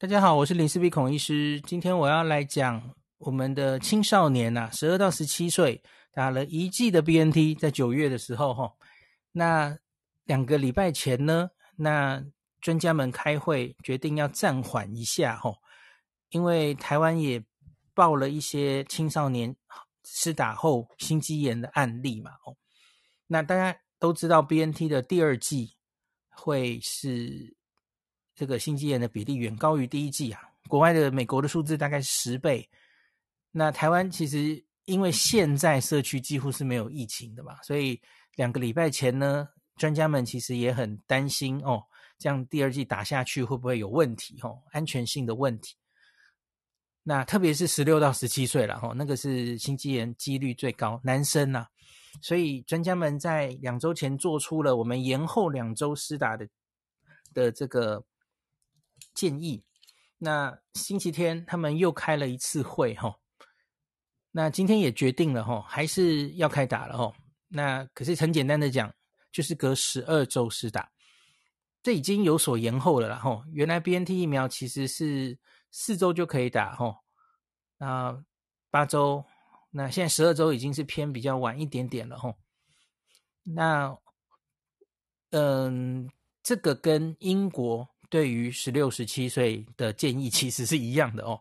大家好，我是林思碧孔医师。今天我要来讲我们的青少年呐，十二到十七岁打了一剂的 BNT，在九月的时候哈，那两个礼拜前呢，那专家们开会决定要暂缓一下哈，因为台湾也报了一些青少年施打后心肌炎的案例嘛哦，那大家都知道 BNT 的第二剂会是。这个心肌炎的比例远高于第一季啊，国外的美国的数字大概是十倍。那台湾其实因为现在社区几乎是没有疫情的嘛，所以两个礼拜前呢，专家们其实也很担心哦，这样第二季打下去会不会有问题哦，安全性的问题。那特别是十六到十七岁了哈，那个是心肌炎几率最高，男生呐，所以专家们在两周前做出了我们延后两周施打的的这个。建议，那星期天他们又开了一次会哈，那今天也决定了哈，还是要开打了哈。那可是很简单的讲，就是隔十二周施打，这已经有所延后了啦哈。原来 BNT 疫苗其实是四周就可以打哈，那八周，那现在十二周已经是偏比较晚一点点了哈。那嗯，这个跟英国。对于十六、十七岁的建议其实是一样的哦。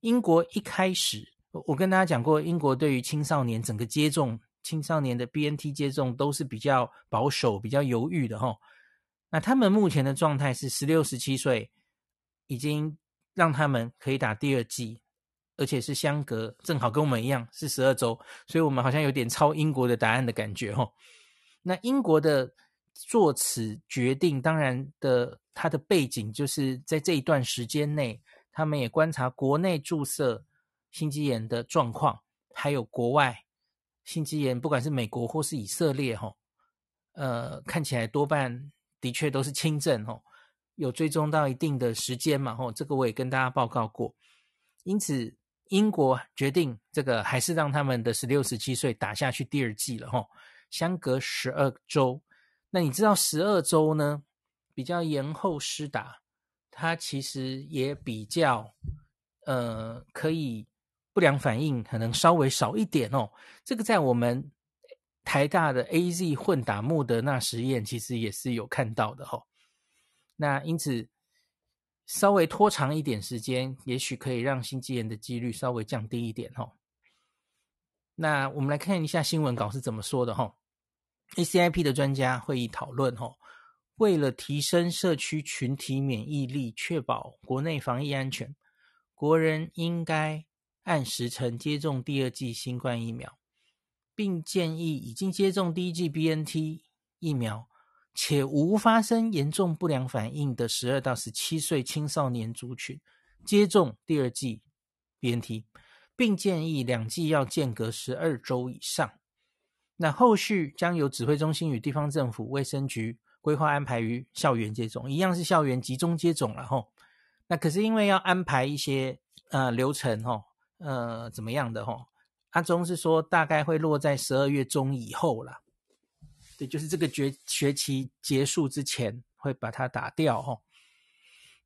英国一开始，我跟大家讲过，英国对于青少年整个接种青少年的 BNT 接种都是比较保守、比较犹豫的哈。那他们目前的状态是十六、十七岁已经让他们可以打第二剂，而且是相隔正好跟我们一样是十二周，所以我们好像有点抄英国的答案的感觉哦。那英国的。做此决定，当然的，它的背景就是在这一段时间内，他们也观察国内注射心肌炎的状况，还有国外心肌炎，不管是美国或是以色列，哈，呃，看起来多半的确都是轻症，哈，有追踪到一定的时间嘛，哈，这个我也跟大家报告过。因此，英国决定这个还是让他们的十六、十七岁打下去第二剂了，哈，相隔十二周。那你知道十二周呢，比较延后施打，它其实也比较，呃，可以不良反应可能稍微少一点哦。这个在我们台大的 AZ 混打莫德纳实验，其实也是有看到的哦。那因此稍微拖长一点时间，也许可以让心肌炎的几率稍微降低一点哦。那我们来看一下新闻稿是怎么说的哈。ACIP 的专家会议讨论，吼，为了提升社区群体免疫力，确保国内防疫安全，国人应该按时程接种第二剂新冠疫苗，并建议已经接种第一剂 BNT 疫苗且无发生严重不良反应的十二到十七岁青少年族群接种第二剂 BNT，并建议两剂要间隔十二周以上。那后续将由指挥中心与地方政府卫生局规划安排于校园接种，一样是校园集中接种了吼。那可是因为要安排一些呃流程吼，呃怎么样的吼？阿中是说大概会落在十二月中以后啦，对，就是这个学学期结束之前会把它打掉吼。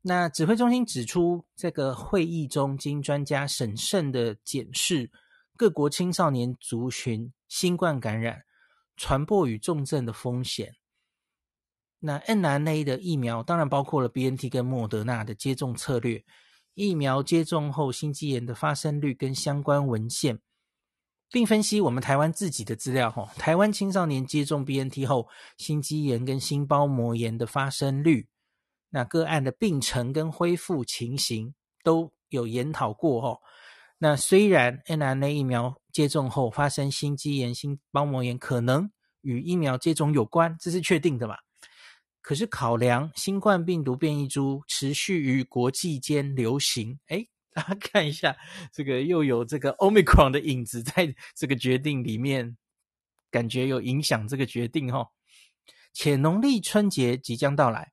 那指挥中心指出，这个会议中经专家审慎的检视。各国青少年族群新冠感染、传播与重症的风险。那 mRNA 的疫苗当然包括了 BNT 跟莫德纳的接种策略，疫苗接种后心肌炎的发生率跟相关文献，并分析我们台湾自己的资料。哈，台湾青少年接种 BNT 后心肌炎跟心包膜炎的发生率，那个案的病程跟恢复情形都有研讨过。哈。那虽然 mRNA 疫苗接种后发生心肌炎、心包膜炎可能与疫苗接种有关，这是确定的嘛？可是考量新冠病毒变异株持续于国际间流行，诶，大家看一下，这个又有这个 Omicron 的影子在这个决定里面，感觉有影响这个决定哈。且农历春节即将到来，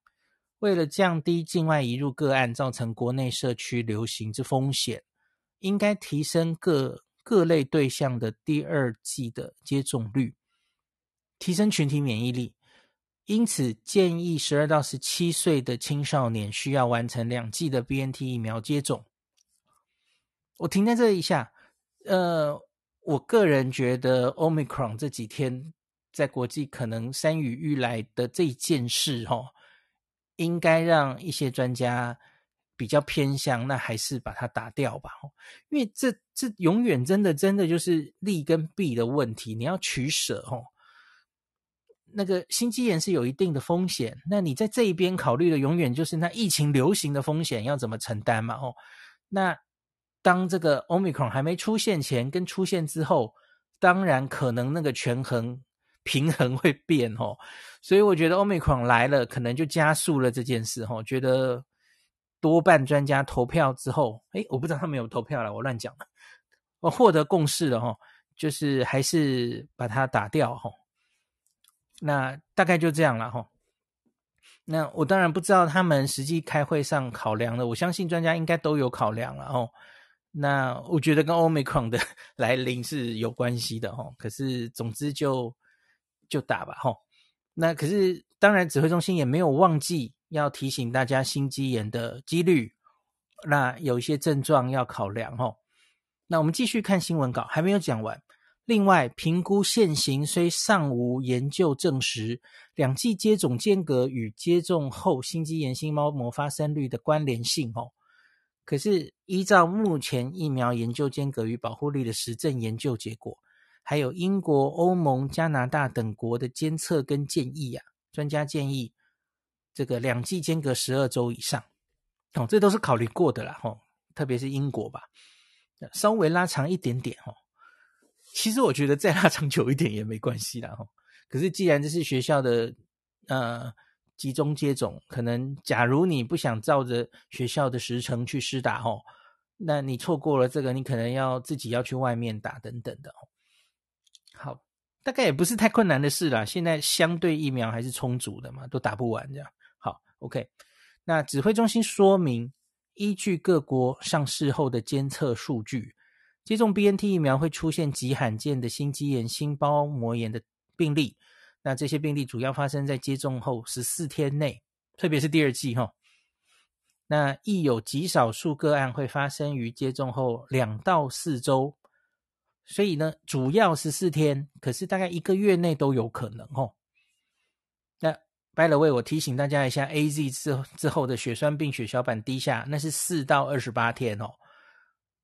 为了降低境外移入个案造成国内社区流行之风险。应该提升各各类对象的第二剂的接种率，提升群体免疫力。因此建议十二到十七岁的青少年需要完成两剂的 BNT 疫苗接种。我停在这一下，呃，我个人觉得 Omicron 这几天在国际可能山雨欲来的这一件事，哦，应该让一些专家比较偏向，那还是把它打掉吧，因为这这永远真的真的就是利跟弊的问题，你要取舍，哦。那个心肌炎是有一定的风险，那你在这一边考虑的永远就是那疫情流行的风险要怎么承担嘛，哦，那。当这个 Omicron 还没出现前跟出现之后，当然可能那个权衡平衡会变哦，所以我觉得 Omicron 来了，可能就加速了这件事哦。觉得多半专家投票之后，诶，我不知道他们有投票了，我乱讲了。我获得共识了哈，就是还是把它打掉哈。那大概就这样了哈。那我当然不知道他们实际开会上考量的，我相信专家应该都有考量了哦。那我觉得跟 Omicron 的 来临是有关系的齁，可是总之就就打吧齁。那可是当然，指挥中心也没有忘记要提醒大家心肌炎的几率，那有一些症状要考量哦。那我们继续看新闻稿，还没有讲完。另外，评估现行虽尚无研究证实两剂接种间隔与接种后心肌炎心包膜发生率的关联性哦。可是，依照目前疫苗研究间隔与保护力的实证研究结果，还有英国、欧盟、加拿大等国的监测跟建议啊，专家建议这个两剂间隔十二周以上，哦，这都是考虑过的啦，哦，特别是英国吧，稍微拉长一点点，哦，其实我觉得再拉长久一点也没关系啦，哦，可是既然这是学校的，呃。集中接种，可能假如你不想照着学校的时程去施打哦，那你错过了这个，你可能要自己要去外面打等等的哦。好，大概也不是太困难的事啦。现在相对疫苗还是充足的嘛，都打不完这样。好，OK。那指挥中心说明，依据各国上市后的监测数据，接种 BNT 疫苗会出现极罕见的心肌炎、心包膜炎的病例。那这些病例主要发生在接种后十四天内，特别是第二季哈。那亦有极少数个案会发生于接种后两到四周，所以呢，主要十四天，可是大概一个月内都有可能哦。那 by the way，我提醒大家一下，AZ 之之后的血栓病血小板低下，那是四到二十八天哦。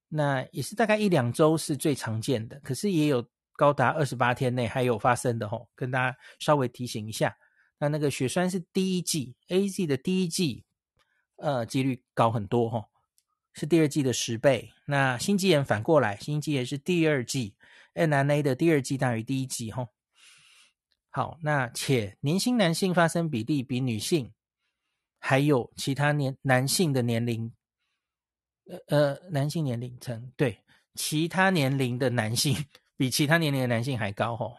那也是大概一两周是最常见的，可是也有。高达二十八天内还有发生的吼，跟大家稍微提醒一下。那那个血栓是第一剂，AZ 的第一剂，呃，几率高很多吼，是第二剂的十倍。那心肌炎反过来，心肌炎是第二剂，mRNA 的第二剂大于第一剂吼。好，那且年轻男性发生比例比女性，还有其他年男性的年龄，呃呃，男性年龄层对其他年龄的男性。比其他年龄的男性还高哦，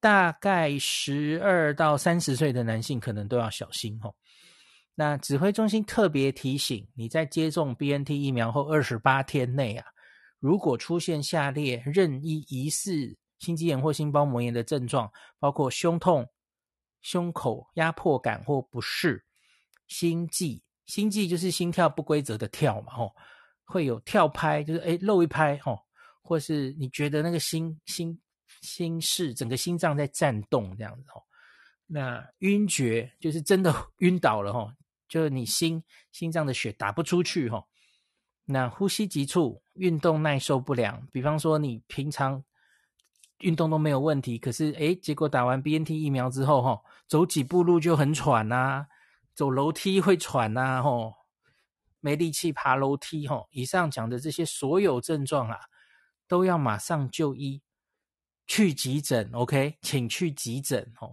大概十二到三十岁的男性可能都要小心哦。那指挥中心特别提醒，你在接种 BNT 疫苗后二十八天内啊，如果出现下列任意疑似心肌炎或心包膜炎的症状，包括胸痛、胸口压迫感或不适、心悸，心悸就是心跳不规则的跳嘛吼，会有跳拍，就是哎漏一拍吼。或是你觉得那个心心心室整个心脏在颤动这样子哦，那晕厥就是真的 晕倒了哈，就是你心心脏的血打不出去哈。那呼吸急促、运动耐受不良，比方说你平常运动都没有问题，可是诶结果打完 BNT 疫苗之后哈，走几步路就很喘呐，走楼梯会喘呐，吼，没力气爬楼梯吼。以上讲的这些所有症状啊。都要马上就医，去急诊，OK，请去急诊吼。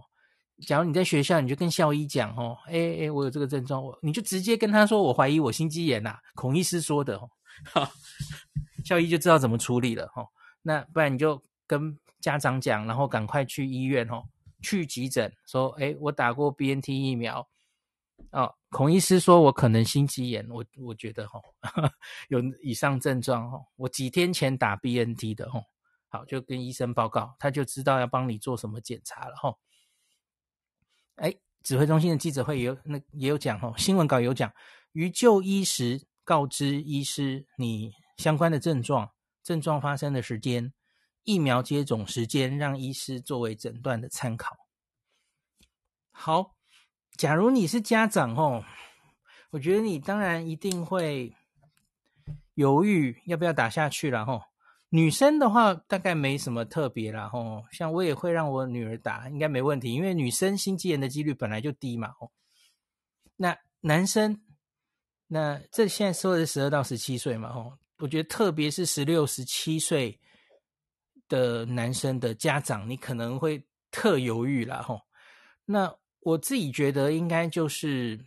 假如你在学校，你就跟校医讲吼，哎哎，我有这个症状，我你就直接跟他说，我怀疑我心肌炎呐，孔医师说的哦，好，校医就知道怎么处理了吼。那不然你就跟家长讲，然后赶快去医院哦，去急诊，说，哎，我打过 BNT 疫苗。哦，孔医师说我可能心肌炎，我我觉得哈、哦，有以上症状、哦，我几天前打 BNT 的、哦，好就跟医生报告，他就知道要帮你做什么检查了哈、哦。哎，指挥中心的记者会也有那也有讲哦，新闻稿有讲，于就医时告知医师你相关的症状、症状发生的时间、疫苗接种时间，让医师作为诊断的参考。好，假如你是家长哦，我觉得你当然一定会犹豫要不要打下去了吼。女生的话大概没什么特别啦吼，像我也会让我女儿打，应该没问题，因为女生心肌炎的几率本来就低嘛吼。那男生，那这现在说的是十二到十七岁嘛吼，我觉得特别是十六、十七岁的男生的家长，你可能会特犹豫啦吼。那我自己觉得应该就是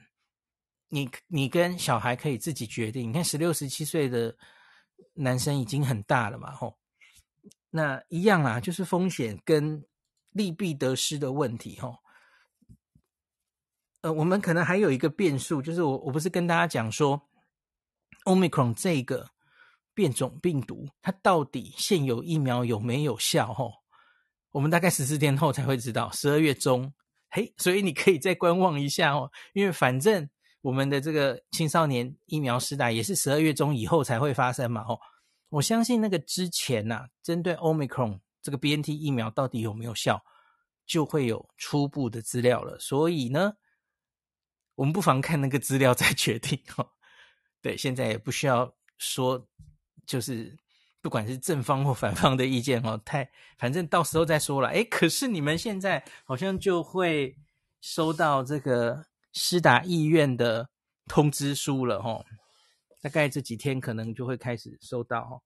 你你跟小孩可以自己决定，你看十六、十七岁的。男生已经很大了嘛，吼，那一样啦，就是风险跟利弊得失的问题，吼。呃，我们可能还有一个变数，就是我我不是跟大家讲说，Omicron 这个变种病毒，它到底现有疫苗有没有效？吼，我们大概十四天后才会知道，十二月中，嘿，所以你可以再观望一下哦，因为反正。我们的这个青少年疫苗施打也是十二月中以后才会发生嘛？哦，我相信那个之前呐、啊，针对 Omicron 这个 BNT 疫苗到底有没有效，就会有初步的资料了。所以呢，我们不妨看那个资料再决定。哦，对，现在也不需要说，就是不管是正方或反方的意见哦，太反正到时候再说了。诶，可是你们现在好像就会收到这个。施打意愿的通知书了哦，大概这几天可能就会开始收到哦。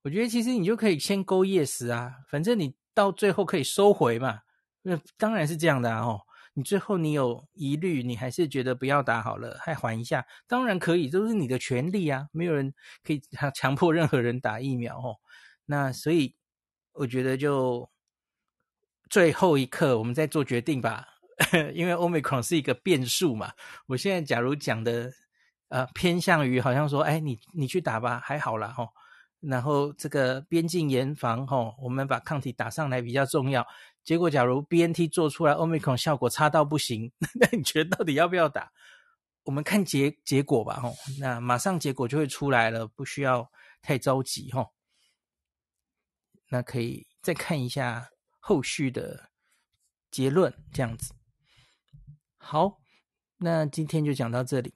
我觉得其实你就可以先勾 yes 啊，反正你到最后可以收回嘛。那当然是这样的啊。你最后你有疑虑，你还是觉得不要打好了，还缓一下，当然可以，都是你的权利啊。没有人可以强 迫任何人打疫苗哦。那所以我觉得就最后一刻我们再做决定吧。因为 Omicron 是一个变数嘛，我现在假如讲的呃偏向于好像说，哎，你你去打吧，还好啦哦。然后这个边境严防齁，我们把抗体打上来比较重要。结果假如 BNT 做出来 Omicron 效果差到不行，那你觉得到底要不要打？我们看结结果吧齁。那马上结果就会出来了，不需要太着急齁。那可以再看一下后续的结论，这样子。好，那今天就讲到这里。